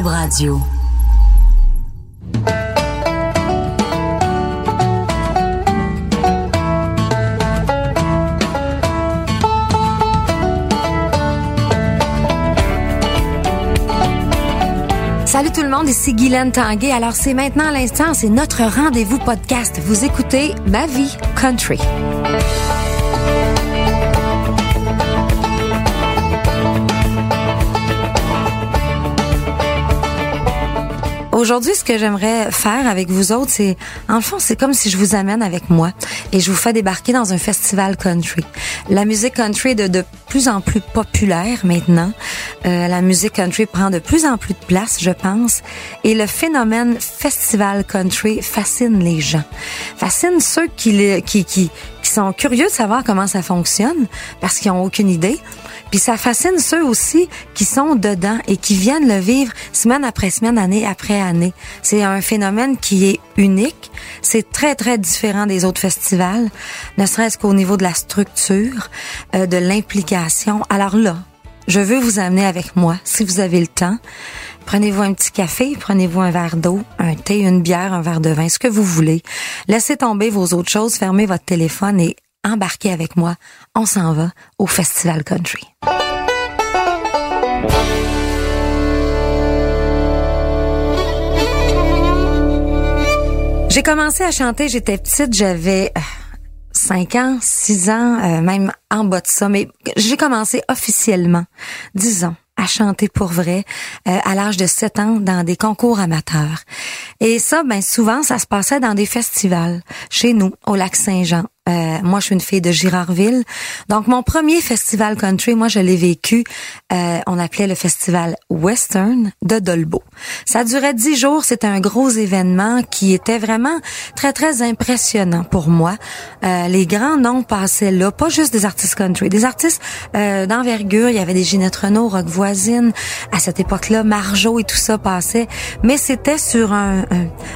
Radio. Salut tout le monde, ici Guylaine Tanguay. Alors c'est maintenant l'instant, c'est notre rendez-vous podcast. Vous écoutez Ma vie country. Aujourd'hui, ce que j'aimerais faire avec vous autres, c'est, en fond, c'est comme si je vous amène avec moi et je vous fais débarquer dans un festival country. La musique country est de, plus en plus populaire maintenant. Euh, la musique country prend de plus en plus de place, je pense. Et le phénomène festival country fascine les gens. Fascine ceux qui, qui, qui, qui sont curieux de savoir comment ça fonctionne parce qu'ils ont aucune idée. Puis ça fascine ceux aussi qui sont dedans et qui viennent le vivre semaine après semaine, année après année. C'est un phénomène qui est unique. C'est très, très différent des autres festivals, ne serait-ce qu'au niveau de la structure, euh, de l'implication. Alors là, je veux vous amener avec moi, si vous avez le temps. Prenez-vous un petit café, prenez-vous un verre d'eau, un thé, une bière, un verre de vin, ce que vous voulez. Laissez tomber vos autres choses, fermez votre téléphone et embarquez avec moi. On s'en va au Festival Country. J'ai commencé à chanter, j'étais petite, j'avais 5 ans, 6 ans, euh, même en bas de ça, mais j'ai commencé officiellement, 10 ans à chanter pour vrai euh, à l'âge de 7 ans dans des concours amateurs. Et ça, ben souvent, ça se passait dans des festivals chez nous, au lac Saint-Jean. Euh, moi, je suis une fille de Girardville. Donc, mon premier festival country, moi, je l'ai vécu. Euh, on appelait le festival Western de Dolbeau. Ça durait dix jours. C'était un gros événement qui était vraiment très, très impressionnant pour moi. Euh, les grands noms passaient là, pas juste des artistes country, des artistes euh, d'envergure. Il y avait des Ginette Renault, Rock Voisine. À cette époque-là, Marjo et tout ça passait. Mais c'était sur un,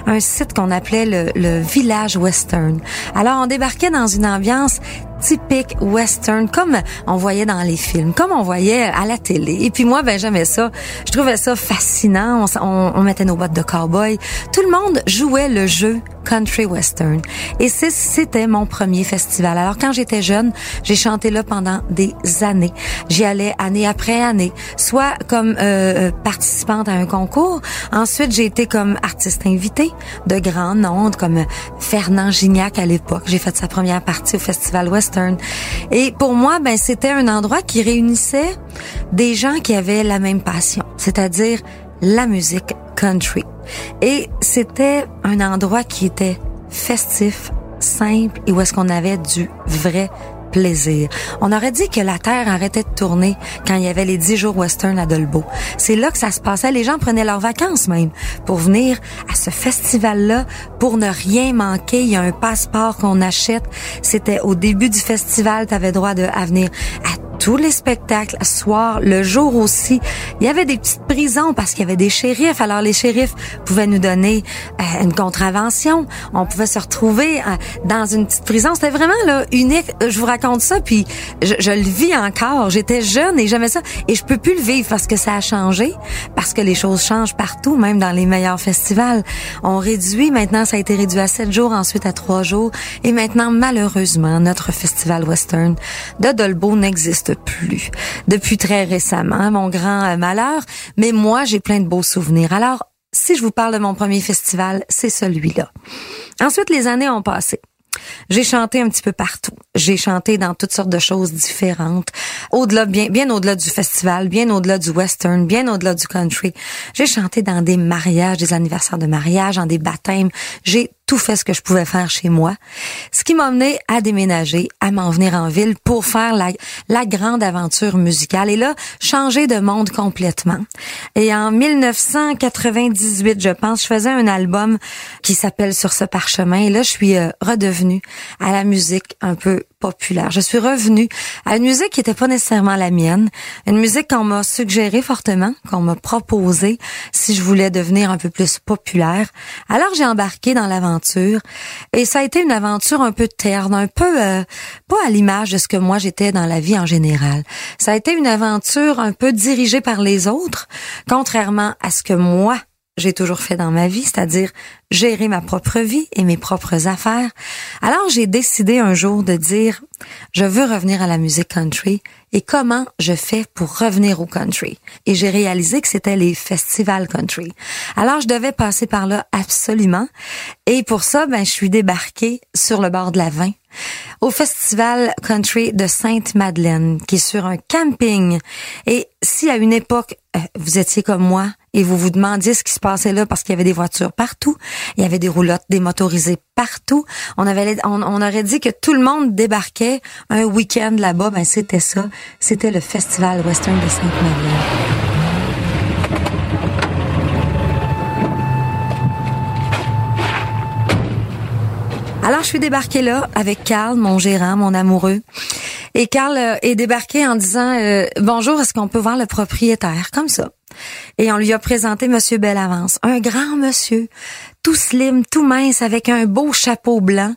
un, site qu'on appelait le, le Village Western. Alors, on débarquait une ambiance typique western, comme on voyait dans les films, comme on voyait à la télé. Et puis moi, ben j'aimais ça. Je trouvais ça fascinant. On mettait nos bottes de cowboy. Tout le monde jouait le jeu country western. Et c'était mon premier festival. Alors quand j'étais jeune, j'ai chanté là pendant des années. J'y allais année après année, soit comme euh, participante à un concours. Ensuite, j'ai été comme artiste invité de grands noms comme Fernand Gignac à l'époque. J'ai fait sa première partie au festival western et pour moi, ben c'était un endroit qui réunissait des gens qui avaient la même passion, c'est-à-dire la musique country. Et c'était un endroit qui était festif, simple et où est-ce qu'on avait du vrai plaisir. On aurait dit que la Terre arrêtait de tourner quand il y avait les 10 jours western à Dolbeau. C'est là que ça se passait. Les gens prenaient leurs vacances même pour venir à ce festival-là pour ne rien manquer. Il y a un passeport qu'on achète. C'était au début du festival, tu avais droit de, à venir à tous les spectacles, soir, le jour aussi. Il y avait des petites prisons parce qu'il y avait des shérifs. Alors les shérifs pouvaient nous donner euh, une contravention. On pouvait se retrouver euh, dans une petite prison. C'était vraiment là unique. Je vous raconte ça, puis je, je le vis encore. J'étais jeune et j'aimais ça. Et je peux plus le vivre parce que ça a changé, parce que les choses changent partout, même dans les meilleurs festivals. On réduit. Maintenant, ça a été réduit à sept jours, ensuite à trois jours. Et maintenant, malheureusement, notre festival western de Dolbeau n'existe plus depuis très récemment, mon grand euh, malheur. Mais moi, j'ai plein de beaux souvenirs. Alors, si je vous parle de mon premier festival, c'est celui-là. Ensuite, les années ont passé. J'ai chanté un petit peu partout. J'ai chanté dans toutes sortes de choses différentes. Au-delà, bien, bien au-delà du festival, bien au-delà du western, bien au-delà du country. J'ai chanté dans des mariages, des anniversaires de mariage, dans des baptêmes. J'ai tout fait ce que je pouvais faire chez moi. Ce qui m'a mené à déménager, à m'en venir en ville pour faire la, la grande aventure musicale. Et là, changer de monde complètement. Et en 1998, je pense, je faisais un album qui s'appelle Sur ce parchemin. Et là, je suis euh, redevenue à la musique un peu populaire. Je suis revenue à une musique qui n'était pas nécessairement la mienne, une musique qu'on m'a suggérée fortement, qu'on m'a proposée si je voulais devenir un peu plus populaire. Alors j'ai embarqué dans l'aventure et ça a été une aventure un peu terne, un peu euh, pas à l'image de ce que moi j'étais dans la vie en général. Ça a été une aventure un peu dirigée par les autres, contrairement à ce que moi j'ai toujours fait dans ma vie, c'est-à-dire gérer ma propre vie et mes propres affaires. Alors j'ai décidé un jour de dire, je veux revenir à la musique country et comment je fais pour revenir au country. Et j'ai réalisé que c'était les festivals country. Alors je devais passer par là absolument. Et pour ça, ben, je suis débarquée sur le bord de la Vin au festival country de Sainte-Madeleine, qui est sur un camping. Et si à une époque, euh, vous étiez comme moi et vous vous demandiez ce qui se passait là parce qu'il y avait des voitures partout, il y avait des roulottes démotorisées partout, on avait, on, aurait dit que tout le monde débarquait un week-end là-bas, ben c'était ça. C'était le festival western de Sainte-Madeleine. Alors, je suis débarquée là avec Carl, mon gérant, mon amoureux. Et Carl euh, est débarqué en disant euh, Bonjour, est-ce qu'on peut voir le propriétaire? Comme ça. Et on lui a présenté Monsieur Bellavance, un grand monsieur, tout slim, tout mince, avec un beau chapeau blanc,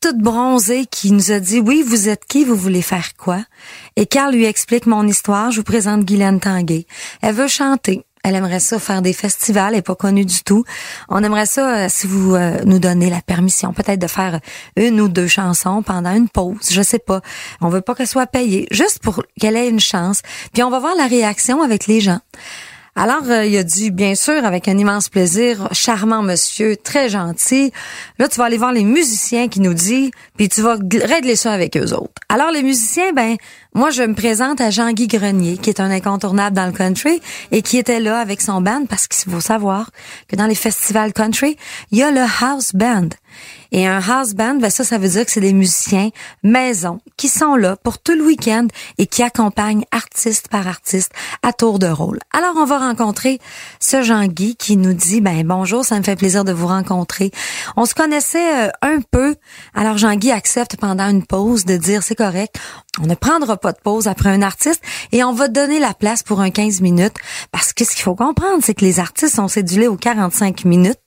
tout bronzé, qui nous a dit Oui, vous êtes qui? Vous voulez faire quoi? Et Carl lui explique mon histoire. Je vous présente Guylaine Tanguay. Elle veut chanter. Elle aimerait ça faire des festivals, elle est pas connue du tout. On aimerait ça, euh, si vous euh, nous donnez la permission, peut-être de faire une ou deux chansons pendant une pause, je sais pas. On veut pas qu'elle soit payée, juste pour qu'elle ait une chance. Puis on va voir la réaction avec les gens. Alors, euh, il a dit, bien sûr, avec un immense plaisir, charmant monsieur, très gentil. Là, tu vas aller voir les musiciens qui nous dit, puis tu vas régler ça avec eux autres. Alors, les musiciens, ben, moi, je me présente à Jean-Guy Grenier, qui est un incontournable dans le country et qui était là avec son band parce qu'il faut savoir que dans les festivals country, il y a le house band. Et un house band, ben ça, ça veut dire que c'est des musiciens maison qui sont là pour tout le week-end et qui accompagnent artiste par artiste à tour de rôle. Alors, on va rencontrer ce Jean-Guy qui nous dit, ben bonjour, ça me fait plaisir de vous rencontrer. On se connaissait euh, un peu. Alors, Jean-Guy accepte pendant une pause de dire, c'est correct, on ne prendra pas de pause après un artiste et on va donner la place pour un 15 minutes parce que ce qu'il faut comprendre, c'est que les artistes sont cédulés aux 45 minutes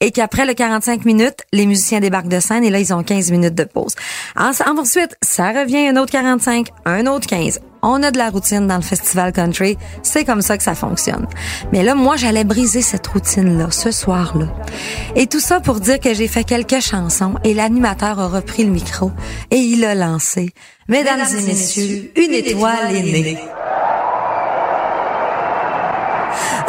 et qu'après le 45 minutes, les musiciens débarquent de scène et là, ils ont 15 minutes de pause. Ensuite, ça revient un autre 45, un autre 15. On a de la routine dans le festival country. C'est comme ça que ça fonctionne. Mais là, moi, j'allais briser cette routine-là, ce soir-là. Et tout ça pour dire que j'ai fait quelques chansons et l'animateur a repris le micro et il a lancé. Mesdames, et messieurs, une étoile est née.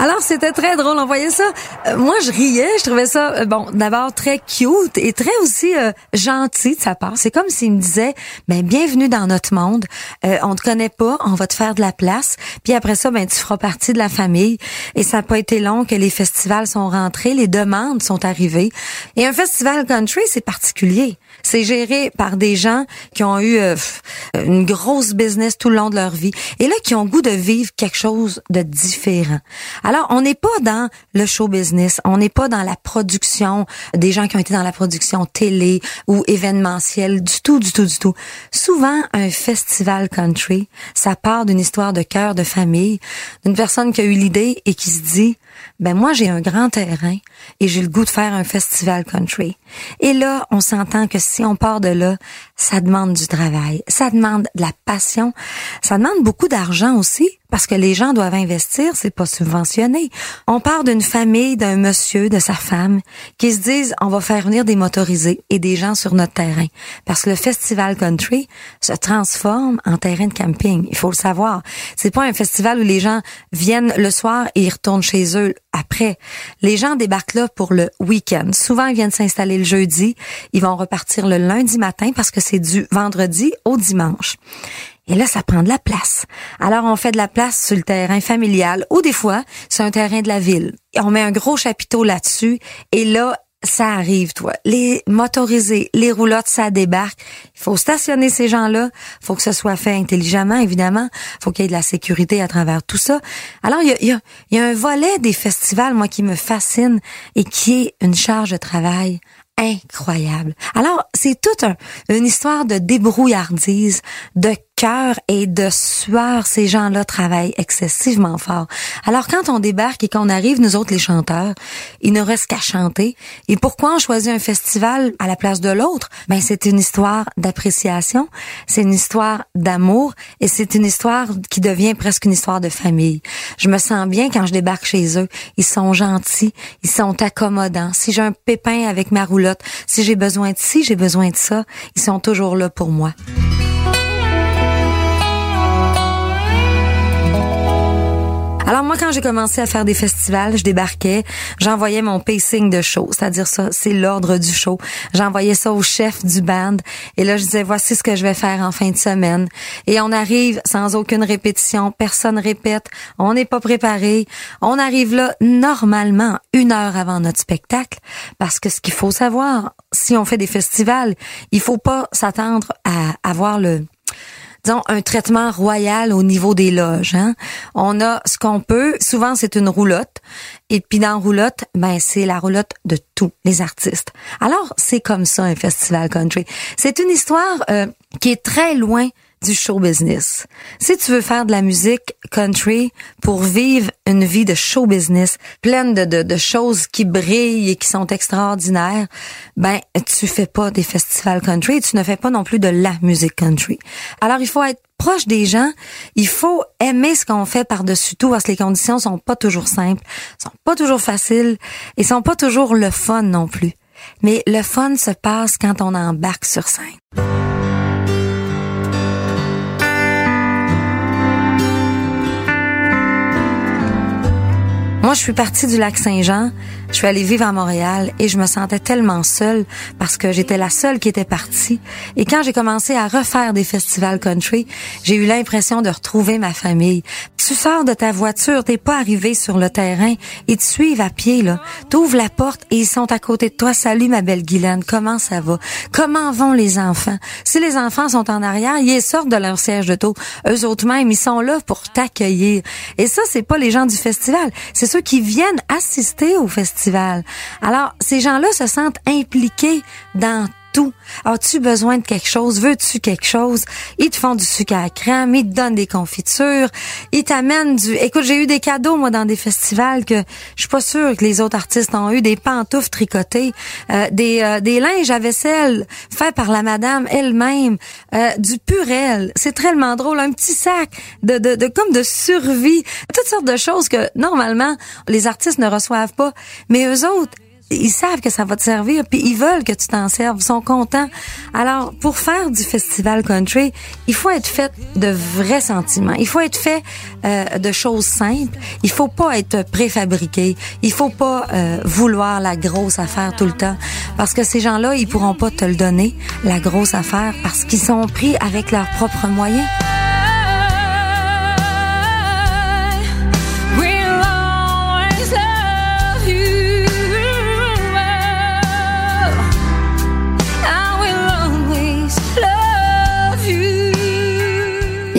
Alors, c'était très drôle. On voyait ça. Euh, moi, je riais. Je trouvais ça, euh, bon, d'abord très cute et très aussi euh, gentil de sa part. C'est comme s'il me disait, ben, bienvenue dans notre monde. on te connaît pas, on va te faire de la place. Puis après ça, ben, tu feras partie de la famille. Et ça n'a pas été long que les festivals sont rentrés, les demandes sont arrivées. Et un festival country, c'est particulier. C'est géré par des gens qui ont eu une grosse business tout le long de leur vie et là qui ont goût de vivre quelque chose de différent. Alors, on n'est pas dans le show business, on n'est pas dans la production des gens qui ont été dans la production télé ou événementielle, du tout, du tout, du tout. Souvent, un festival country, ça part d'une histoire de cœur, de famille, d'une personne qui a eu l'idée et qui se dit, ben moi j'ai un grand terrain et j'ai le goût de faire un festival country. Et là, on s'entend que si on part de là, ça demande du travail, ça demande de la passion, ça demande beaucoup d'argent aussi parce que les gens doivent investir, c'est pas subventionné. On part d'une famille, d'un monsieur, de sa femme qui se disent on va faire venir des motorisés et des gens sur notre terrain parce que le festival country se transforme en terrain de camping, il faut le savoir. C'est pas un festival où les gens viennent le soir et ils retournent chez eux après. Les gens débarquent là pour le week-end. Souvent, ils viennent s'installer le jeudi. Ils vont repartir le lundi matin parce que c'est du vendredi au dimanche. Et là, ça prend de la place. Alors, on fait de la place sur le terrain familial ou des fois, c'est un terrain de la ville. on met un gros chapiteau là-dessus et là, ça arrive, toi. Les motorisés, les roulottes, ça débarque. Il faut stationner ces gens-là. Il faut que ce soit fait intelligemment, évidemment. Il faut qu'il y ait de la sécurité à travers tout ça. Alors, il y a, un volet des festivals, moi, qui me fascine et qui est une charge de travail incroyable. Alors, c'est toute une histoire de débrouillardise, de cœur et de sueur, ces gens-là travaillent excessivement fort. Alors quand on débarque et qu'on arrive, nous autres les chanteurs, il ne reste qu'à chanter. Et pourquoi on choisit un festival à la place de l'autre? Ben c'est une histoire d'appréciation, c'est une histoire d'amour et c'est une histoire qui devient presque une histoire de famille. Je me sens bien quand je débarque chez eux. Ils sont gentils, ils sont accommodants. Si j'ai un pépin avec ma roulotte, si j'ai besoin de ci, j'ai besoin de ça, ils sont toujours là pour moi. Alors moi, quand j'ai commencé à faire des festivals, je débarquais, j'envoyais mon pacing de show, c'est-à-dire ça, c'est l'ordre du show. J'envoyais ça au chef du band et là je disais voici ce que je vais faire en fin de semaine. Et on arrive sans aucune répétition, personne répète, on n'est pas préparé, on arrive là normalement une heure avant notre spectacle parce que ce qu'il faut savoir, si on fait des festivals, il faut pas s'attendre à avoir le disons, un traitement royal au niveau des loges. Hein. On a ce qu'on peut. Souvent, c'est une roulotte. Et puis dans roulotte, ben c'est la roulotte de tous les artistes. Alors, c'est comme ça un festival country. C'est une histoire euh, qui est très loin du show business. Si tu veux faire de la musique country pour vivre une vie de show business pleine de, de, de choses qui brillent et qui sont extraordinaires, ben tu fais pas des festivals country, tu ne fais pas non plus de la musique country. Alors il faut être proche des gens, il faut aimer ce qu'on fait par-dessus tout parce que les conditions sont pas toujours simples, sont pas toujours faciles et sont pas toujours le fun non plus. Mais le fun se passe quand on embarque sur scène. Moi, je suis partie du lac Saint-Jean, je suis allée vivre à Montréal et je me sentais tellement seule parce que j'étais la seule qui était partie. Et quand j'ai commencé à refaire des festivals country, j'ai eu l'impression de retrouver ma famille. Tu sors de ta voiture, t'es pas arrivé sur le terrain, ils te suivent à pied, là. T'ouvres la porte et ils sont à côté de toi. Salut, ma belle Guylaine, comment ça va? Comment vont les enfants? Si les enfants sont en arrière, ils sortent de leur siège de taux. Eux autres même, ils sont là pour t'accueillir. Et ça, c'est pas les gens du festival. C'est ceux qui viennent assister au festival. Alors, ces gens-là se sentent impliqués dans tout. As-tu besoin de quelque chose? Veux-tu quelque chose? Ils te font du sucre à crème, ils te donnent des confitures, ils t'amènent du... Écoute, j'ai eu des cadeaux, moi, dans des festivals que je suis pas sûre que les autres artistes ont eu. Des pantoufles tricotées, euh, des, euh, des linges à vaisselle faits par la madame elle-même, euh, du purel. C'est tellement drôle. Un petit sac de, de, de comme de survie. Toutes sortes de choses que, normalement, les artistes ne reçoivent pas. Mais eux autres, ils savent que ça va te servir, puis ils veulent que tu t'en serves, ils sont contents. Alors, pour faire du festival country, il faut être fait de vrais sentiments. Il faut être fait euh, de choses simples. Il faut pas être préfabriqué. Il faut pas euh, vouloir la grosse affaire tout le temps, parce que ces gens-là, ils pourront pas te le donner, la grosse affaire, parce qu'ils sont pris avec leurs propres moyens.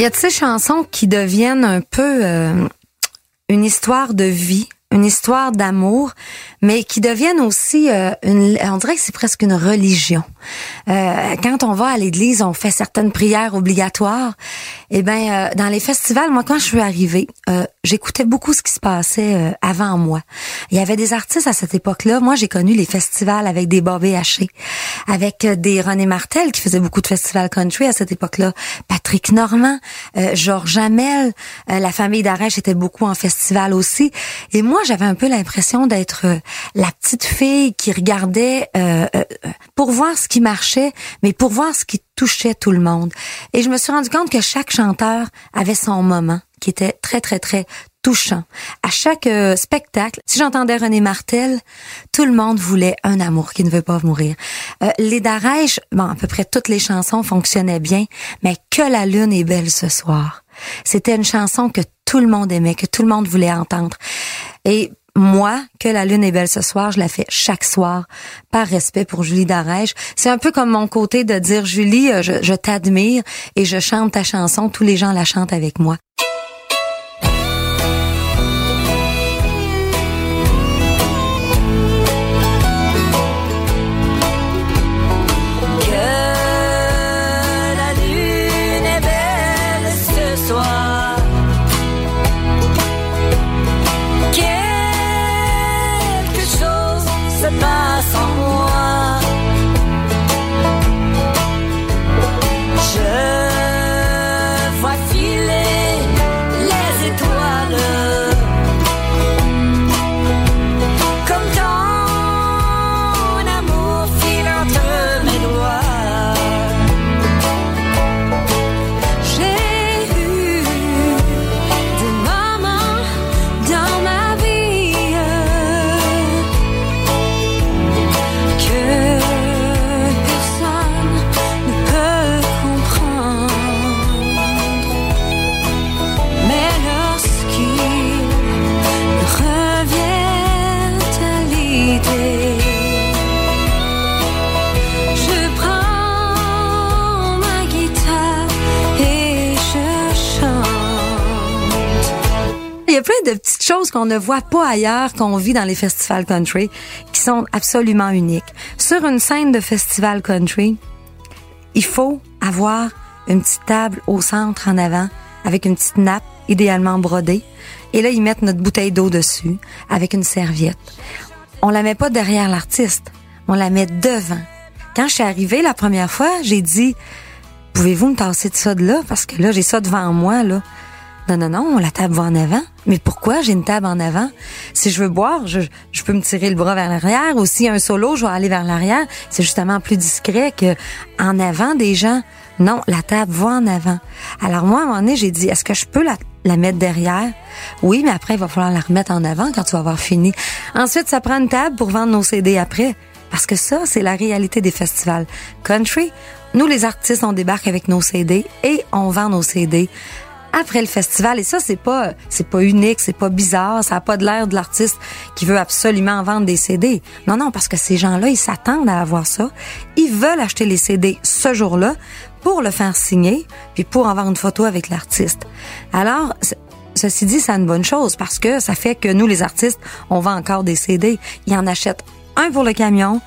Y a de ces chansons qui deviennent un peu euh, une histoire de vie, une histoire d'amour, mais qui deviennent aussi euh, une, on dirait que c'est presque une religion. Euh, quand on va à l'église, on fait certaines prières obligatoires. Et eh ben, euh, dans les festivals, moi, quand je suis arrivée, j'écoutais beaucoup ce qui se passait avant moi. Il y avait des artistes à cette époque-là. Moi, j'ai connu les festivals avec des Bobby Haché, avec des René Martel qui faisait beaucoup de festivals country à cette époque-là, Patrick Normand, Georges Hamel, la famille d'Arèche était beaucoup en festival aussi. Et moi, j'avais un peu l'impression d'être la petite fille qui regardait pour voir ce qui marchait, mais pour voir ce qui touchait tout le monde. Et je me suis rendu compte que chaque chanteur avait son moment qui était très, très, très touchant. À chaque euh, spectacle, si j'entendais René Martel, tout le monde voulait un amour qui ne veut pas mourir. Euh, les Darèches, bon, à peu près toutes les chansons fonctionnaient bien, mais que la lune est belle ce soir. C'était une chanson que tout le monde aimait, que tout le monde voulait entendre. Et moi, que la lune est belle ce soir, je la fais chaque soir par respect pour Julie Darèche. C'est un peu comme mon côté de dire Julie, euh, je, je t'admire et je chante ta chanson, tous les gens la chantent avec moi. Qu'on ne voit pas ailleurs, qu'on vit dans les festivals country, qui sont absolument uniques. Sur une scène de festival country, il faut avoir une petite table au centre en avant, avec une petite nappe, idéalement brodée. Et là, ils mettent notre bouteille d'eau dessus, avec une serviette. On la met pas derrière l'artiste, on la met devant. Quand je suis arrivée la première fois, j'ai dit, pouvez-vous me tasser de ça de là? Parce que là, j'ai ça devant moi, là. Non, non, non, la table va en avant. Mais pourquoi j'ai une table en avant? Si je veux boire, je, peux me tirer le bras vers l'arrière. Ou si un solo, je vais aller vers l'arrière. C'est justement plus discret que en avant des gens. Non, la table va en avant. Alors moi, à un moment donné, j'ai dit, est-ce que je peux la, la mettre derrière? Oui, mais après, il va falloir la remettre en avant quand tu vas avoir fini. Ensuite, ça prend une table pour vendre nos CD après. Parce que ça, c'est la réalité des festivals. Country, nous, les artistes, on débarque avec nos CD et on vend nos CD après le festival. Et ça, c'est pas, c'est pas unique, c'est pas bizarre, ça a pas de l'air de l'artiste qui veut absolument vendre des CD. Non, non, parce que ces gens-là, ils s'attendent à avoir ça. Ils veulent acheter les CD ce jour-là pour le faire signer, puis pour avoir une photo avec l'artiste. Alors, ceci dit, c'est une bonne chose parce que ça fait que nous, les artistes, on vend encore des CD. Ils en achètent un pour le camion,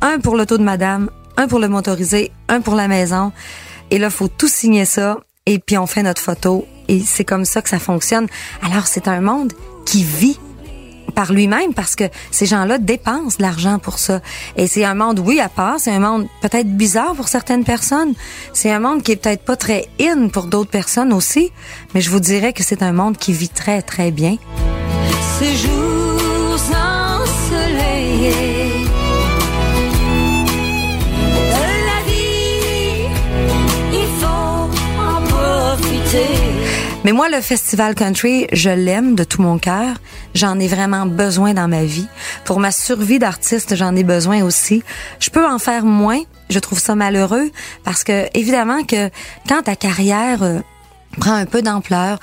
un pour l'auto de madame, un pour le motorisé, un pour la maison. Et là, faut tout signer ça et puis on fait notre photo et c'est comme ça que ça fonctionne. Alors c'est un monde qui vit par lui-même parce que ces gens-là dépensent de l'argent pour ça. Et c'est un monde, oui, à part, c'est un monde peut-être bizarre pour certaines personnes. C'est un monde qui est peut-être pas très in pour d'autres personnes aussi, mais je vous dirais que c'est un monde qui vit très, très bien. Mais moi, le festival country, je l'aime de tout mon cœur. J'en ai vraiment besoin dans ma vie. Pour ma survie d'artiste, j'en ai besoin aussi. Je peux en faire moins. Je trouve ça malheureux parce que, évidemment, que quand ta carrière euh, prend un peu d'ampleur,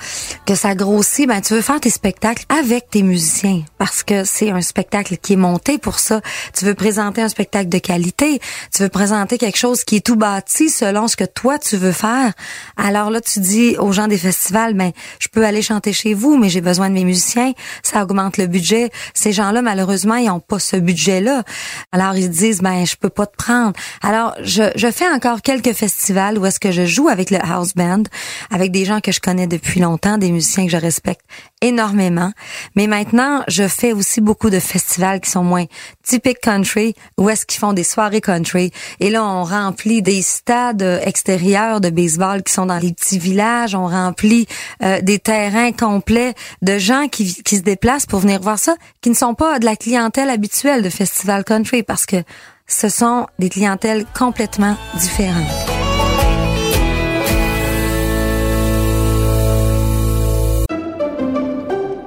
que ça grossit, ben tu veux faire tes spectacles avec tes musiciens parce que c'est un spectacle qui est monté pour ça. Tu veux présenter un spectacle de qualité, tu veux présenter quelque chose qui est tout bâti selon ce que toi tu veux faire. Alors là tu dis aux gens des festivals ben je peux aller chanter chez vous mais j'ai besoin de mes musiciens, ça augmente le budget. Ces gens-là malheureusement, ils ont pas ce budget-là. Alors ils disent ben je peux pas te prendre. Alors je je fais encore quelques festivals où est-ce que je joue avec le house band avec des gens que je connais depuis longtemps, des musiciens que je respecte énormément. Mais maintenant, je fais aussi beaucoup de festivals qui sont moins typiques country, où est-ce qu'ils font des soirées country. Et là, on remplit des stades extérieurs de baseball qui sont dans les petits villages. On remplit euh, des terrains complets de gens qui, qui se déplacent pour venir voir ça, qui ne sont pas de la clientèle habituelle de festival country, parce que ce sont des clientèles complètement différentes.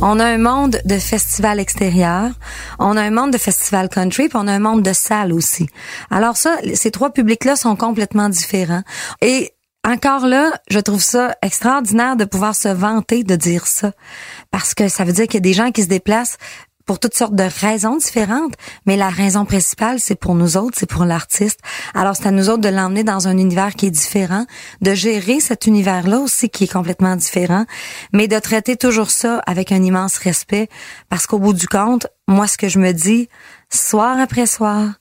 On a un monde de festivals extérieurs, on a un monde de festivals country, puis on a un monde de salles aussi. Alors ça, ces trois publics-là sont complètement différents. Et encore là, je trouve ça extraordinaire de pouvoir se vanter de dire ça. Parce que ça veut dire qu'il y a des gens qui se déplacent pour toutes sortes de raisons différentes, mais la raison principale, c'est pour nous autres, c'est pour l'artiste. Alors, c'est à nous autres de l'emmener dans un univers qui est différent, de gérer cet univers-là aussi qui est complètement différent, mais de traiter toujours ça avec un immense respect, parce qu'au bout du compte, moi, ce que je me dis, soir après soir,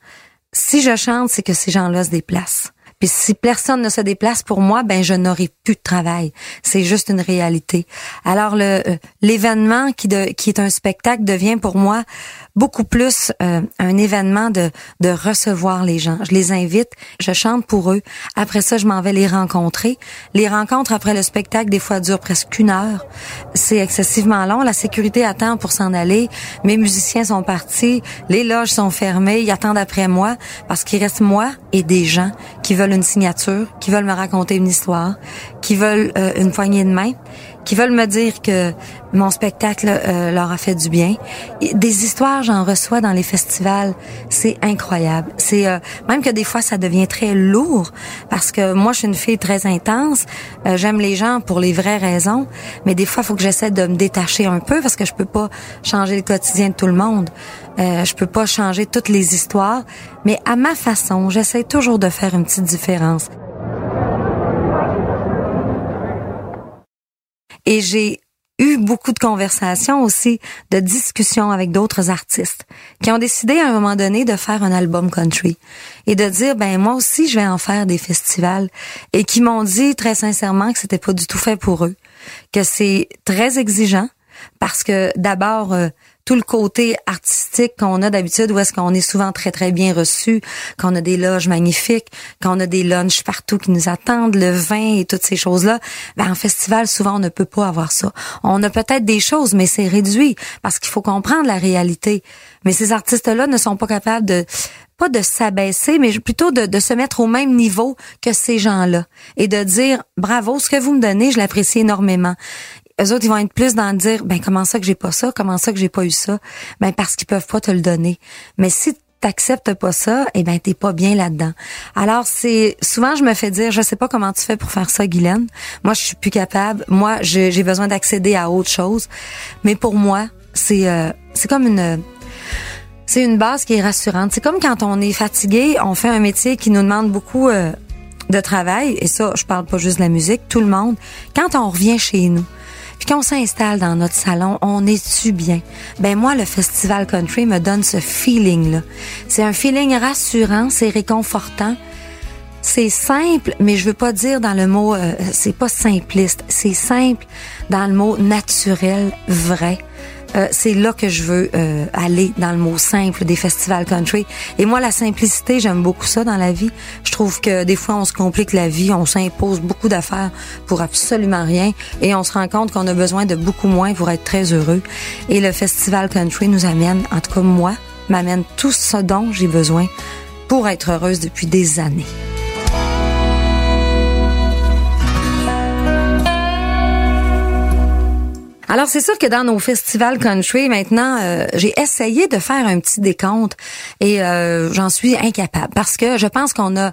si je chante, c'est que ces gens-là se déplacent. Puis si personne ne se déplace pour moi, ben je n'aurai plus de travail. C'est juste une réalité. Alors le euh, l'événement qui de, qui est un spectacle devient pour moi beaucoup plus euh, un événement de de recevoir les gens. Je les invite, je chante pour eux. Après ça, je m'en vais les rencontrer. Les rencontres après le spectacle des fois durent presque une heure. C'est excessivement long. La sécurité attend pour s'en aller. Mes musiciens sont partis. Les loges sont fermées. Ils attendent après moi parce qu'il reste moi et des gens qui veulent une signature, qui veulent me raconter une histoire, qui veulent euh, une poignée de main, qui veulent me dire que mon spectacle euh, leur a fait du bien. Des histoires, j'en reçois dans les festivals, c'est incroyable. C'est euh, même que des fois ça devient très lourd parce que moi je suis une fille très intense. Euh, j'aime les gens pour les vraies raisons, mais des fois faut que j'essaie de me détacher un peu parce que je peux pas changer le quotidien de tout le monde. Euh, je peux pas changer toutes les histoires, mais à ma façon, j'essaie toujours de faire une petite différence. Et j'ai eu beaucoup de conversations aussi, de discussions avec d'autres artistes qui ont décidé à un moment donné de faire un album country et de dire ben moi aussi je vais en faire des festivals et qui m'ont dit très sincèrement que c'était pas du tout fait pour eux, que c'est très exigeant parce que d'abord euh, tout le côté artistique qu'on a d'habitude, où est-ce qu'on est souvent très, très bien reçu, qu'on a des loges magnifiques, qu'on a des lunchs partout qui nous attendent, le vin et toutes ces choses-là. Ben, en festival, souvent, on ne peut pas avoir ça. On a peut-être des choses, mais c'est réduit parce qu'il faut comprendre la réalité. Mais ces artistes-là ne sont pas capables de pas de s'abaisser, mais plutôt de, de, se mettre au même niveau que ces gens-là et de dire bravo, ce que vous me donnez, je l'apprécie énormément eux autres, ils vont être plus dans le dire, ben comment ça que j'ai pas ça, comment ça que j'ai pas eu ça, ben parce qu'ils peuvent pas te le donner. Mais si t'acceptes pas ça, eh ben t'es pas bien là-dedans. Alors c'est souvent je me fais dire, je sais pas comment tu fais pour faire ça, Guylaine. Moi je suis plus capable. Moi j'ai besoin d'accéder à autre chose. Mais pour moi c'est euh, c'est comme une c'est une base qui est rassurante. C'est comme quand on est fatigué, on fait un métier qui nous demande beaucoup euh, de travail. Et ça, je parle pas juste de la musique, tout le monde. Quand on revient chez nous, puis quand on s'installe dans notre salon, on est-tu bien? Ben moi, le Festival Country me donne ce feeling-là. C'est un feeling rassurant, c'est réconfortant. C'est simple, mais je veux pas dire dans le mot, euh, c'est pas simpliste. C'est simple dans le mot naturel, vrai. Euh, c'est là que je veux euh, aller dans le mot simple des festivals country. Et moi, la simplicité, j'aime beaucoup ça dans la vie. Je trouve que des fois, on se complique la vie, on s'impose beaucoup d'affaires pour absolument rien, et on se rend compte qu'on a besoin de beaucoup moins pour être très heureux. Et le festival country nous amène, en tout cas moi, m'amène tout ce dont j'ai besoin pour être heureuse depuis des années. Alors c'est sûr que dans nos festivals country maintenant, euh, j'ai essayé de faire un petit décompte et euh, j'en suis incapable parce que je pense qu'on a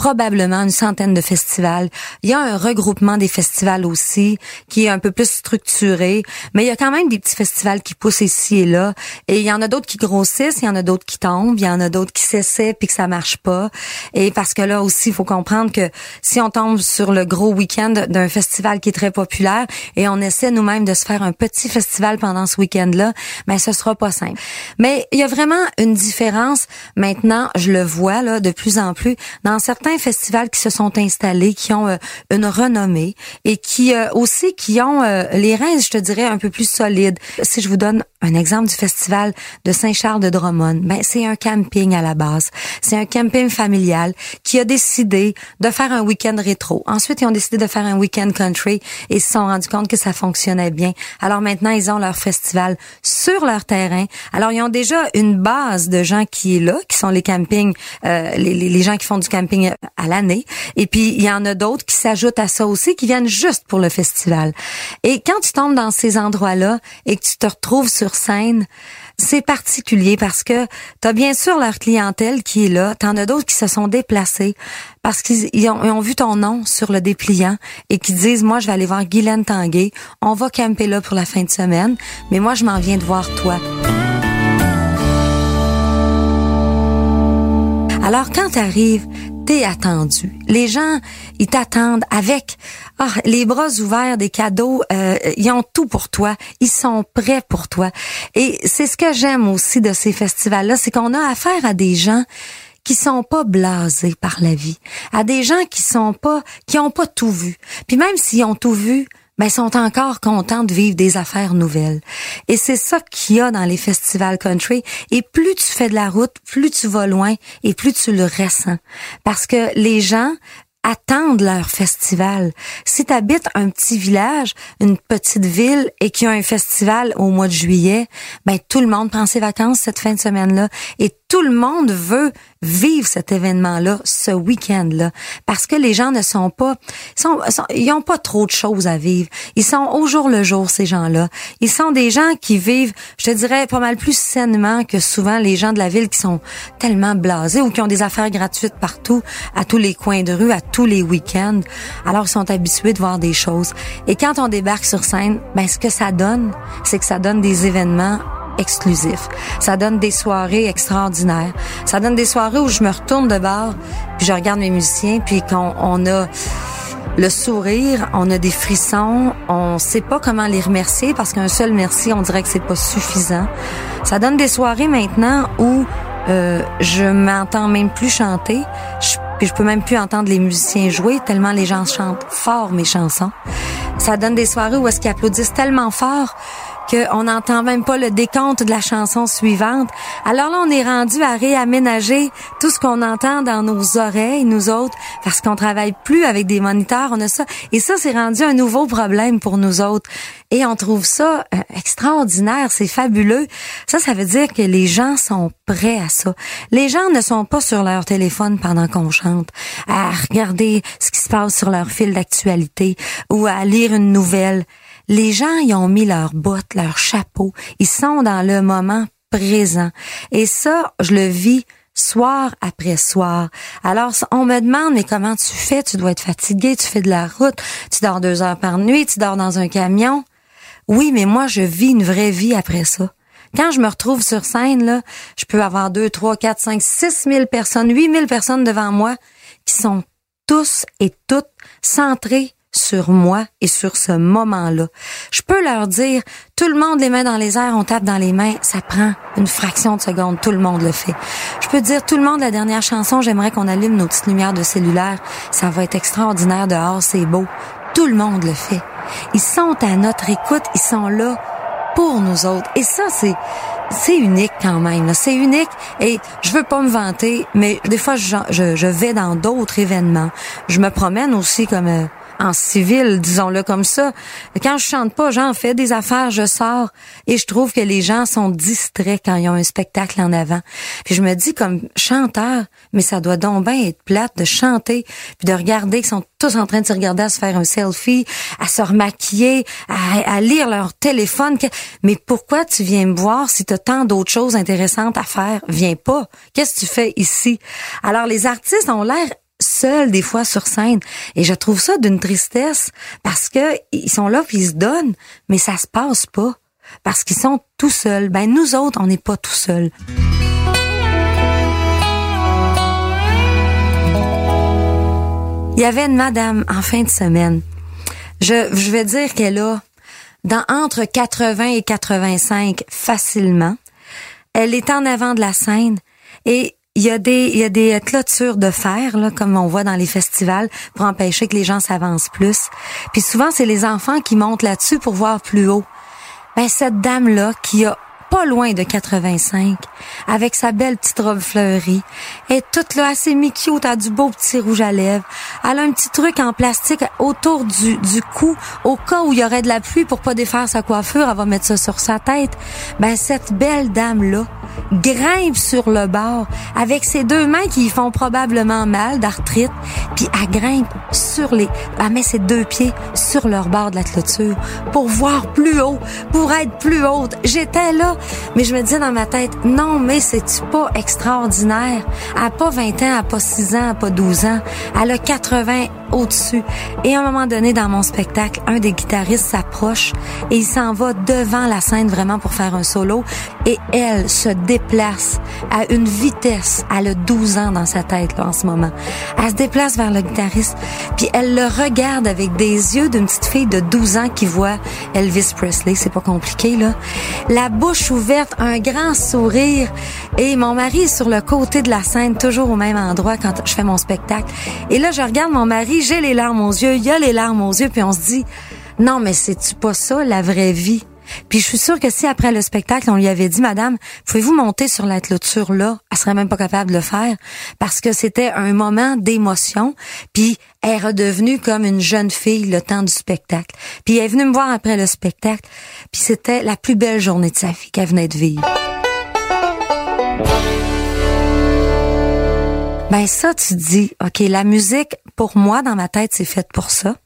probablement une centaine de festivals. Il y a un regroupement des festivals aussi qui est un peu plus structuré, mais il y a quand même des petits festivals qui poussent ici et là. Et il y en a d'autres qui grossissent, il y en a d'autres qui tombent, il y en a d'autres qui s'essaient puis que ça marche pas. Et parce que là aussi, il faut comprendre que si on tombe sur le gros week-end d'un festival qui est très populaire et on essaie nous-mêmes de se faire un petit festival pendant ce week-end-là, ben ce sera pas simple. Mais il y a vraiment une différence maintenant, je le vois là de plus en plus dans certains festivals qui se sont installés, qui ont euh, une renommée et qui euh, aussi qui ont euh, les reins, je te dirais, un peu plus solides. Si je vous donne un exemple du festival de Saint-Charles de Drummond, ben c'est un camping à la base. C'est un camping familial qui a décidé de faire un week-end rétro. Ensuite, ils ont décidé de faire un week-end country et se sont rendus compte que ça fonctionnait bien. Alors maintenant, ils ont leur festival sur leur terrain. Alors ils ont déjà une base de gens qui est là, qui sont les campings, les, les, les gens qui font du camping à l'année. Et puis, il y en a d'autres qui s'ajoutent à ça aussi, qui viennent juste pour le festival. Et quand tu tombes dans ces endroits-là et que tu te retrouves sur scène, c'est particulier parce que tu as bien sûr leur clientèle qui est là, tu as d'autres qui se sont déplacés parce qu'ils ont, ont, vu ton nom sur le dépliant et qui disent moi je vais aller voir Guylaine Tanguay, on va camper là pour la fin de semaine, mais moi je m'en viens de voir toi. Alors quand tu arrives, attendu. Les gens, ils t'attendent avec ah, les bras ouverts, des cadeaux. Euh, ils ont tout pour toi. Ils sont prêts pour toi. Et c'est ce que j'aime aussi de ces festivals-là, c'est qu'on a affaire à des gens qui sont pas blasés par la vie, à des gens qui sont pas, qui ont pas tout vu. Puis même s'ils ont tout vu, ben, sont encore contents de vivre des affaires nouvelles. Et c'est ça qu'il y a dans les festivals country. Et plus tu fais de la route, plus tu vas loin et plus tu le ressens. Parce que les gens attendent leur festival. Si tu habites un petit village, une petite ville et qu'il y a un festival au mois de juillet, ben tout le monde prend ses vacances cette fin de semaine-là et tout le monde veut vivre cet événement-là, ce week-end-là, parce que les gens ne sont pas, sont, ils ont pas trop de choses à vivre. Ils sont au jour le jour ces gens-là. Ils sont des gens qui vivent, je te dirais, pas mal plus sainement que souvent les gens de la ville qui sont tellement blasés ou qui ont des affaires gratuites partout, à tous les coins de rue, à tous les week-ends. Alors ils sont habitués de voir des choses. Et quand on débarque sur scène, ben ce que ça donne, c'est que ça donne des événements exclusif. Ça donne des soirées extraordinaires. Ça donne des soirées où je me retourne de bord, puis je regarde mes musiciens, puis qu'on on a le sourire, on a des frissons, on sait pas comment les remercier parce qu'un seul merci, on dirait que c'est pas suffisant. Ça donne des soirées maintenant où euh, je m'entends même plus chanter, je, puis je peux même plus entendre les musiciens jouer tellement les gens chantent fort mes chansons. Ça donne des soirées où est-ce qu'ils applaudissent tellement fort qu'on n'entend même pas le décompte de la chanson suivante. Alors là, on est rendu à réaménager tout ce qu'on entend dans nos oreilles, nous autres, parce qu'on travaille plus avec des moniteurs, on a ça. Et ça, c'est rendu un nouveau problème pour nous autres. Et on trouve ça euh, extraordinaire, c'est fabuleux. Ça, ça veut dire que les gens sont prêts à ça. Les gens ne sont pas sur leur téléphone pendant qu'on chante, à regarder ce qui se passe sur leur fil d'actualité ou à lire une nouvelle les gens y ont mis leurs bottes, leurs chapeaux. Ils sont dans le moment présent. Et ça, je le vis soir après soir. Alors, on me demande, mais comment tu fais? Tu dois être fatigué, tu fais de la route, tu dors deux heures par nuit, tu dors dans un camion. Oui, mais moi, je vis une vraie vie après ça. Quand je me retrouve sur scène, là, je peux avoir deux, trois, quatre, cinq, six mille personnes, huit mille personnes devant moi qui sont tous et toutes centrés sur moi et sur ce moment-là. Je peux leur dire, tout le monde les mains dans les airs, on tape dans les mains, ça prend une fraction de seconde, tout le monde le fait. Je peux dire, tout le monde, la dernière chanson, j'aimerais qu'on allume nos petites lumières de cellulaire, ça va être extraordinaire dehors, c'est beau. Tout le monde le fait. Ils sont à notre écoute, ils sont là pour nous autres. Et ça, c'est c'est unique quand même. C'est unique et je veux pas me vanter, mais des fois je, je, je vais dans d'autres événements. Je me promène aussi comme euh, en civil, disons-le comme ça. Quand je chante pas, j'en fais des affaires, je sors et je trouve que les gens sont distraits quand ils ont un spectacle en avant. Puis je me dis comme chanteur, mais ça doit donc bien être plate de chanter puis de regarder qu'ils sont tous en train de se regarder à se faire un selfie, à se remaquiller, à, lire leur téléphone. Mais pourquoi tu viens me voir si tu as tant d'autres choses intéressantes à faire? Viens pas. Qu'est-ce que tu fais ici? Alors les artistes ont l'air seuls des fois sur scène et je trouve ça d'une tristesse parce que ils sont là puis ils se donnent mais ça se passe pas parce qu'ils sont tout seuls. Ben nous autres on n'est pas tout seuls. Il y avait une madame en fin de semaine. Je, je vais dire qu'elle a dans entre 80 et 85 facilement. Elle est en avant de la scène et il y a des il y a des clôtures de fer là comme on voit dans les festivals pour empêcher que les gens s'avancent plus. Puis souvent c'est les enfants qui montent là-dessus pour voir plus haut. Ben cette dame là qui a pas loin de 85, avec sa belle petite robe fleurie. est toute là, assez mi-cute, a du beau petit rouge à lèvres. Elle a un petit truc en plastique autour du, du cou, au cas où il y aurait de la pluie pour pas défaire sa coiffure, elle va mettre ça sur sa tête. Ben, cette belle dame-là grimpe sur le bord avec ses deux mains qui font probablement mal d'arthrite, puis elle grimpe sur les... Elle met ses deux pieds sur leur bord de la clôture pour voir plus haut, pour être plus haute. J'étais là mais je me disais dans ma tête, non, mais c'est-tu pas extraordinaire? Elle a pas 20 ans, elle a pas 6 ans, elle a pas 12 ans. Elle a 80 au-dessus. Et à un moment donné, dans mon spectacle, un des guitaristes s'approche et il s'en va devant la scène vraiment pour faire un solo. Et elle se déplace à une vitesse. Elle a 12 ans dans sa tête, là, en ce moment. Elle se déplace vers le guitariste, puis elle le regarde avec des yeux d'une petite fille de 12 ans qui voit Elvis Presley. C'est pas compliqué, là. La bouche ouverte, un grand sourire. Et mon mari est sur le côté de la scène, toujours au même endroit quand je fais mon spectacle. Et là, je regarde mon mari j'ai les larmes aux yeux, il y a les larmes aux yeux, puis on se dit, non, mais c'est-tu pas ça, la vraie vie? Puis je suis sûre que si après le spectacle, on lui avait dit, Madame, pouvez-vous monter sur la clôture là, elle serait même pas capable de le faire parce que c'était un moment d'émotion. Puis elle est redevenue comme une jeune fille le temps du spectacle. Puis elle est venue me voir après le spectacle. Puis c'était la plus belle journée de sa vie qu'elle venait de vivre. Ben ça, tu dis, OK, la musique, pour moi, dans ma tête, c'est faite pour ça.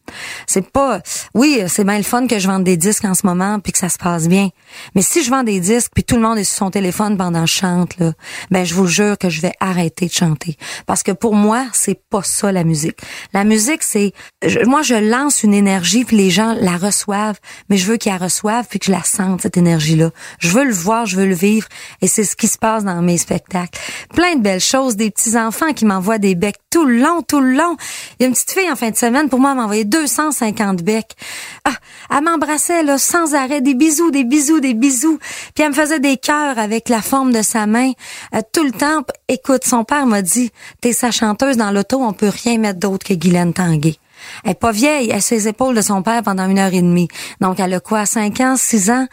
C'est pas, oui, c'est bien le fun que je vende des disques en ce moment puis que ça se passe bien. Mais si je vends des disques puis tout le monde est sur son téléphone pendant que je chante, là, ben je vous jure que je vais arrêter de chanter. Parce que pour moi, c'est pas ça la musique. La musique, c'est, moi, je lance une énergie puis les gens la reçoivent, mais je veux qu'ils la reçoivent puis que je la sente cette énergie-là. Je veux le voir, je veux le vivre et c'est ce qui se passe dans mes spectacles. Plein de belles choses, des petits enfants qui m'envoient des becs tout le long, tout le long. Il y a une petite fille en fin de semaine pour moi m'a envoyé 250 becs. Ah, elle m'embrassait là sans arrêt, des bisous, des bisous, des bisous. Puis elle me faisait des cœurs avec la forme de sa main euh, tout le temps. Écoute, son père m'a dit, t'es sa chanteuse dans l'auto, on peut rien mettre d'autre que Guylaine Tanguay. Elle est pas vieille, elle est sur les épaules de son père pendant une heure et demie. Donc elle a quoi, cinq ans, six ans,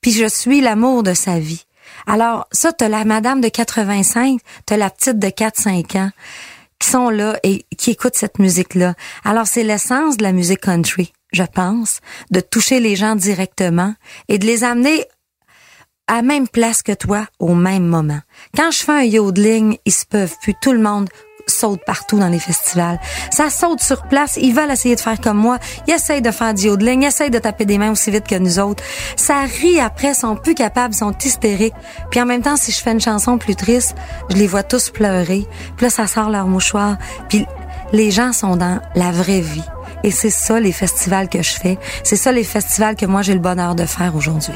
puis je suis l'amour de sa vie. Alors ça, t'as la madame de 85, t'as la petite de 4-5 ans qui sont là et qui écoutent cette musique-là. Alors c'est l'essence de la musique country, je pense, de toucher les gens directement et de les amener à la même place que toi au même moment. Quand je fais un yodeling, ils se peuvent plus. Tout le monde saute partout dans les festivals. Ça saute sur place. Ils veulent essayer de faire comme moi. Ils essayent de faire du yodeling. Ils essayent de taper des mains aussi vite que nous autres. Ça rit après, sont plus capables, sont hystériques. Puis en même temps, si je fais une chanson plus triste, je les vois tous pleurer. Puis là, ça sort leur mouchoir. Puis les gens sont dans la vraie vie. Et c'est ça les festivals que je fais. C'est ça les festivals que moi j'ai le bonheur de faire aujourd'hui.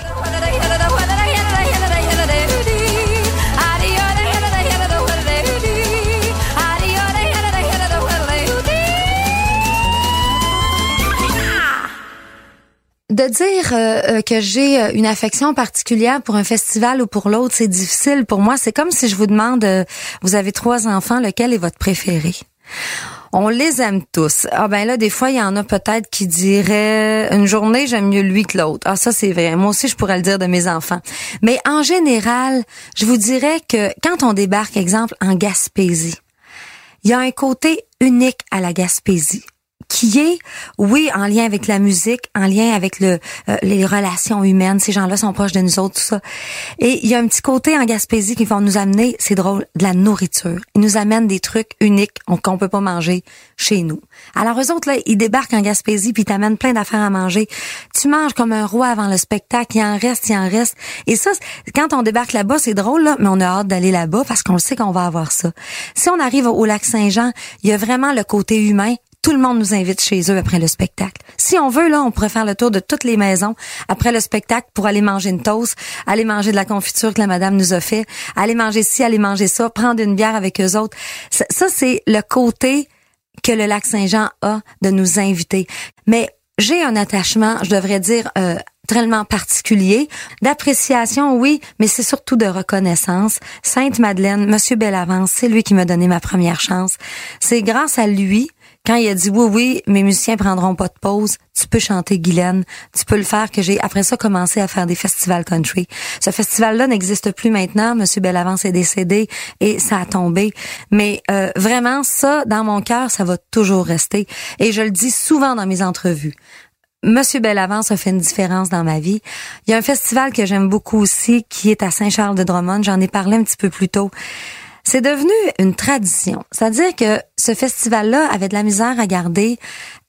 Dire euh, euh, que j'ai euh, une affection particulière pour un festival ou pour l'autre, c'est difficile pour moi. C'est comme si je vous demande, vous avez trois enfants, lequel est votre préféré? On les aime tous. Ah ben là, des fois, il y en a peut-être qui diraient une journée, j'aime mieux lui que l'autre. Ah ça, c'est vrai. Moi aussi, je pourrais le dire de mes enfants. Mais en général, je vous dirais que quand on débarque, exemple, en Gaspésie, il y a un côté unique à la Gaspésie qui est, oui, en lien avec la musique, en lien avec euh, les relations humaines. Ces gens-là sont proches de nous autres, tout ça. Et il y a un petit côté en Gaspésie qui vont nous amener, c'est drôle, de la nourriture. Ils nous amènent des trucs uniques qu'on peut pas manger chez nous. Alors eux autres, là, ils débarquent en Gaspésie puis ils t'amènent plein d'affaires à manger. Tu manges comme un roi avant le spectacle. Il en reste, il en reste. Et ça, quand on débarque là-bas, c'est drôle, là, mais on a hâte d'aller là-bas parce qu'on sait qu'on va avoir ça. Si on arrive au lac Saint-Jean, il y a vraiment le côté humain tout le monde nous invite chez eux après le spectacle. Si on veut, là, on pourrait faire le tour de toutes les maisons après le spectacle pour aller manger une toast, aller manger de la confiture que la madame nous a fait, aller manger ci, aller manger ça, prendre une bière avec eux autres. Ça, c'est le côté que le lac Saint-Jean a de nous inviter. Mais j'ai un attachement, je devrais dire, euh, tellement particulier, d'appréciation, oui, mais c'est surtout de reconnaissance. Sainte Madeleine, Monsieur Bellavance, c'est lui qui m'a donné ma première chance. C'est grâce à lui quand il a dit oui, oui, mes musiciens prendront pas de pause, tu peux chanter Guylaine, tu peux le faire, que j'ai après ça commencé à faire des festivals country. Ce festival-là n'existe plus maintenant, Monsieur Bellavance est décédé et ça a tombé. Mais euh, vraiment, ça, dans mon cœur, ça va toujours rester. Et je le dis souvent dans mes entrevues. Monsieur Bellavance a fait une différence dans ma vie. Il y a un festival que j'aime beaucoup aussi qui est à Saint-Charles-de-Drummond. J'en ai parlé un petit peu plus tôt. C'est devenu une tradition. C'est-à-dire que ce festival-là avait de la misère à garder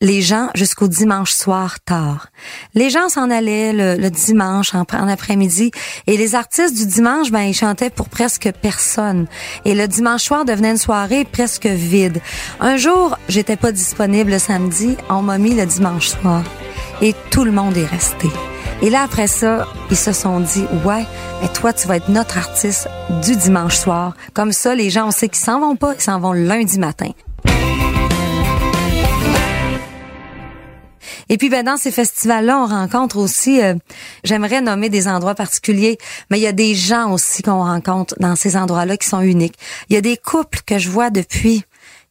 les gens jusqu'au dimanche soir tard. Les gens s'en allaient le, dimanche en, après-midi et les artistes du dimanche, ben ils chantaient pour presque personne. Et le dimanche soir devenait une soirée presque vide. Un jour, j'étais pas disponible le samedi, on m'a mis le dimanche soir et tout le monde est resté. Et là, après ça, ils se sont dit, ouais, mais toi, tu vas être notre artiste du dimanche soir. Comme ça, les gens, on sait qu'ils s'en vont pas, ils s'en vont lundi matin. Et puis ben dans ces festivals-là, on rencontre aussi, euh, j'aimerais nommer des endroits particuliers, mais il y a des gens aussi qu'on rencontre dans ces endroits-là qui sont uniques. Il y a des couples que je vois depuis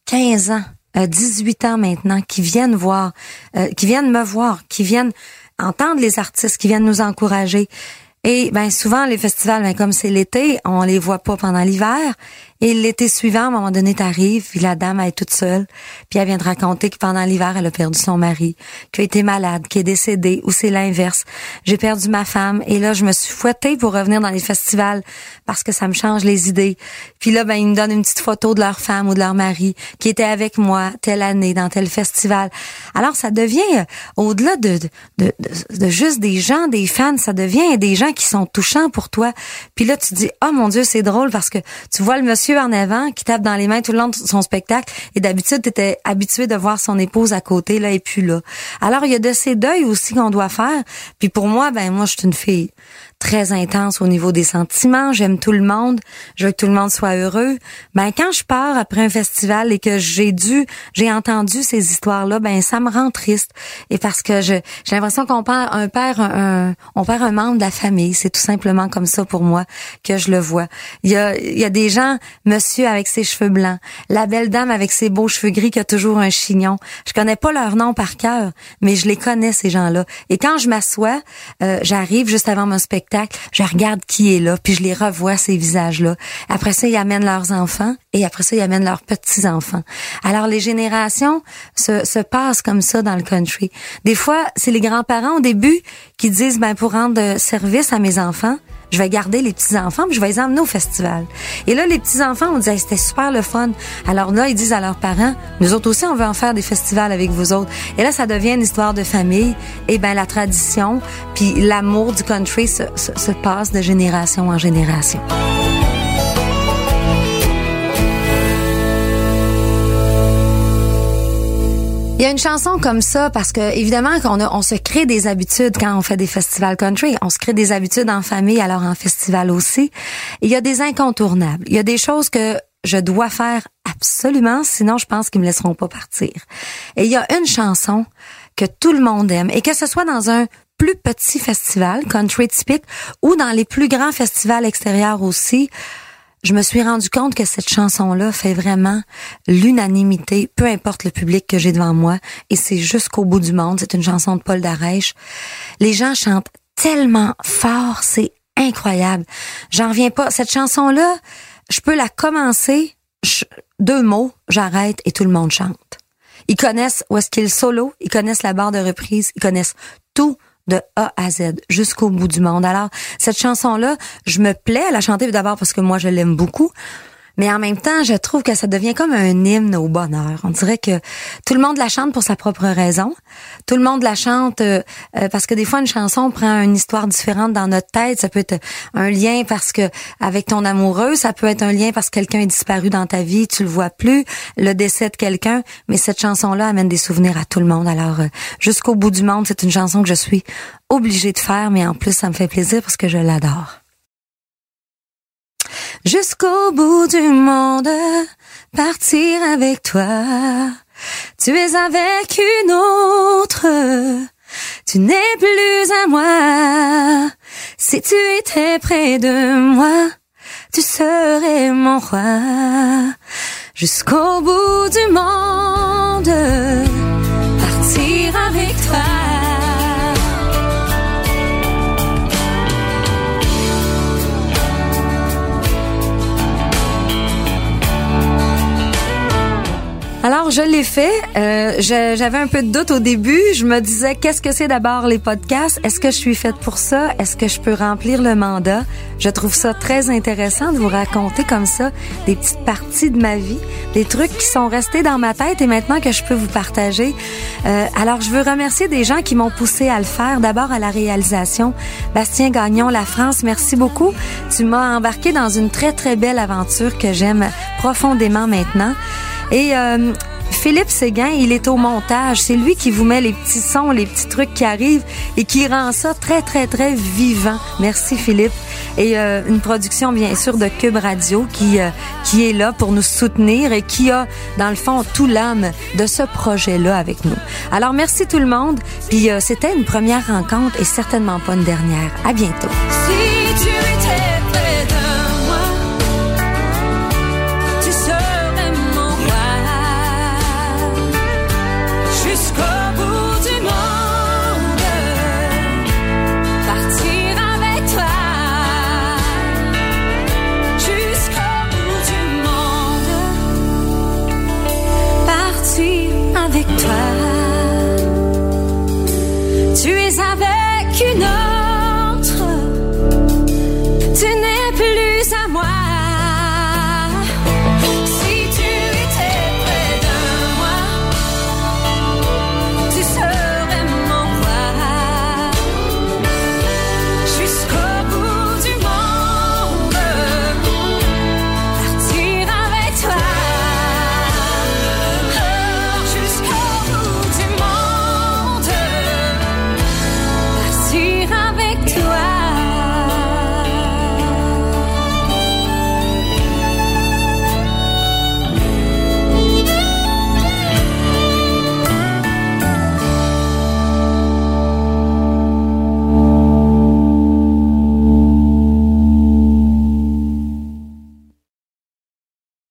15 ans, 18 euh, ans maintenant, qui viennent voir, euh, qui viennent me voir, qui viennent entendre les artistes qui viennent nous encourager. Et ben souvent les festivals, ben, comme c'est l'été, on les voit pas pendant l'hiver. Et l'été suivant, à un moment donné, t'arrives, puis la dame, elle est toute seule, puis elle vient de raconter que pendant l'hiver, elle a perdu son mari, qu'elle a été malade, qu'elle est décédée, ou c'est l'inverse. J'ai perdu ma femme, et là, je me suis fouettée pour revenir dans les festivals, parce que ça me change les idées. Puis là, ben, ils me donnent une petite photo de leur femme ou de leur mari, qui était avec moi telle année, dans tel festival. Alors, ça devient, euh, au-delà de, de, de, de juste des gens, des fans, ça devient des gens qui sont touchants pour toi. Puis là, tu dis, oh mon Dieu, c'est drôle, parce que tu vois le monsieur en avant qui tape dans les mains tout le long de son spectacle et d'habitude tu étais habitué de voir son épouse à côté là et puis là. Alors il y a de ces deuils aussi qu'on doit faire. Puis pour moi ben moi je suis une fille très intense au niveau des sentiments. J'aime tout le monde. Je veux que tout le monde soit heureux. Ben quand je pars après un festival et que j'ai dû, j'ai entendu ces histoires-là, ben ça me rend triste. Et parce que je, j'ai l'impression qu'on perd un père, un, on perd un membre de la famille. C'est tout simplement comme ça pour moi que je le vois. Il y a, il y a des gens, monsieur avec ses cheveux blancs, la belle dame avec ses beaux cheveux gris qui a toujours un chignon. Je connais pas leur nom par cœur, mais je les connais ces gens-là. Et quand je m'assois, euh, j'arrive juste avant mon spectacle je regarde qui est là, puis je les revois ces visages-là. Après ça, ils amènent leurs enfants et après ça, ils amènent leurs petits-enfants. Alors les générations se, se passent comme ça dans le country. Des fois, c'est les grands-parents au début qui disent ben pour rendre service à mes enfants, je vais garder les petits-enfants, puis je vais les emmener au festival. Et là, les petits-enfants, on disait, c'était super le fun. Alors là, ils disent à leurs parents, nous autres aussi, on veut en faire des festivals avec vous autres. Et là, ça devient une histoire de famille. Et ben la tradition, puis l'amour du country se passe de génération en génération. Il y a une chanson comme ça parce que évidemment qu'on on se crée des habitudes quand on fait des festivals country, on se crée des habitudes en famille alors en festival aussi. il y a des incontournables. Il y a des choses que je dois faire absolument, sinon je pense qu'ils me laisseront pas partir. Et il y a une chanson que tout le monde aime et que ce soit dans un plus petit festival country typique ou dans les plus grands festivals extérieurs aussi, je me suis rendu compte que cette chanson-là fait vraiment l'unanimité, peu importe le public que j'ai devant moi, et c'est jusqu'au bout du monde. C'est une chanson de Paul Darèche. Les gens chantent tellement fort, c'est incroyable. J'en reviens pas. Cette chanson-là, je peux la commencer, deux mots, j'arrête et tout le monde chante. Ils connaissent où est-ce qu'il solo, ils connaissent la barre de reprise, ils connaissent tout de A à Z jusqu'au bout du monde. Alors, cette chanson-là, je me plais à la chanter d'abord parce que moi, je l'aime beaucoup. Mais en même temps, je trouve que ça devient comme un hymne au bonheur. On dirait que tout le monde la chante pour sa propre raison. Tout le monde la chante euh, euh, parce que des fois une chanson prend une histoire différente dans notre tête. Ça peut être un lien parce que avec ton amoureux, ça peut être un lien parce que quelqu'un est disparu dans ta vie, tu le vois plus, le décès de quelqu'un. Mais cette chanson-là amène des souvenirs à tout le monde. Alors euh, jusqu'au bout du monde, c'est une chanson que je suis obligée de faire, mais en plus ça me fait plaisir parce que je l'adore jusqu'au bout du monde, partir avec toi. Tu es avec une autre, tu n'es plus à moi. Si tu étais près de moi, tu serais mon roi. Jusqu'au bout du monde, partir avec toi. Alors, je l'ai fait. Euh, J'avais un peu de doute au début. Je me disais, qu'est-ce que c'est d'abord les podcasts? Est-ce que je suis faite pour ça? Est-ce que je peux remplir le mandat? Je trouve ça très intéressant de vous raconter comme ça des petites parties de ma vie, des trucs qui sont restés dans ma tête et maintenant que je peux vous partager. Euh, alors, je veux remercier des gens qui m'ont poussé à le faire. D'abord à la réalisation. Bastien Gagnon, La France, merci beaucoup. Tu m'as embarqué dans une très, très belle aventure que j'aime profondément maintenant. Et euh, Philippe Séguin, il est au montage. C'est lui qui vous met les petits sons, les petits trucs qui arrivent et qui rend ça très, très, très vivant. Merci Philippe. Et euh, une production, bien sûr, de Cube Radio qui, euh, qui est là pour nous soutenir et qui a, dans le fond, tout l'âme de ce projet-là avec nous. Alors, merci tout le monde. Puis, c'était une première rencontre et certainement pas une dernière. À bientôt.